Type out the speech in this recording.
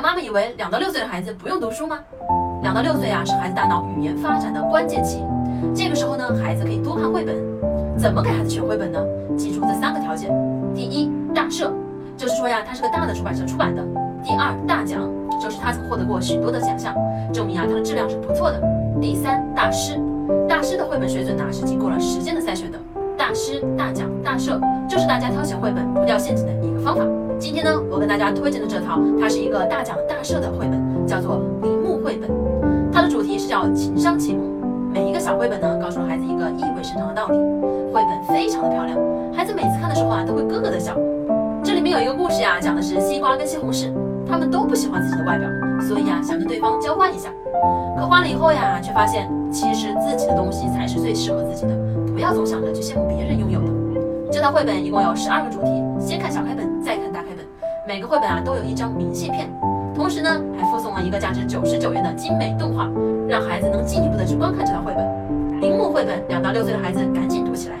妈妈以为两到六岁的孩子不用读书吗？两到六岁啊，是孩子大脑语言发展的关键期。这个时候呢，孩子可以多看绘本。怎么给孩子选绘本呢？记住这三个条件：第一，大社，就是说呀，它是个大的出版社出版的；第二，大奖，就是他曾获得过许多的奖项，证明啊，它的质量是不错的；第三，大师，大师的绘本水准呢是经过了时间的筛选的。大师、大奖、大社，就是大家挑选绘本不掉陷阱的一个方法。今天呢，我跟大家推荐的这套，它是一个大奖大设的绘本，叫做《铃木绘本》，它的主题是叫情商启蒙。每一个小绘本呢，告诉了孩子一个意味深长的道理。绘本非常的漂亮，孩子每次看的时候啊，都会咯咯的笑。这里面有一个故事呀，讲的是西瓜跟西红柿，他们都不喜欢自己的外表，所以啊，想跟对方交换一下。可换了以后呀，却发现其实自己的东西才是最适合自己的，不要总想着去羡慕别人拥有的。这套绘本一共有十二个主题，先看小开本，再看。每个绘本啊，都有一张明信片。同时呢，还附送了一个价值九十九元的精美动画，让孩子能进一步的去观看这套绘本。铃木绘本，两到六岁的孩子赶紧读起来。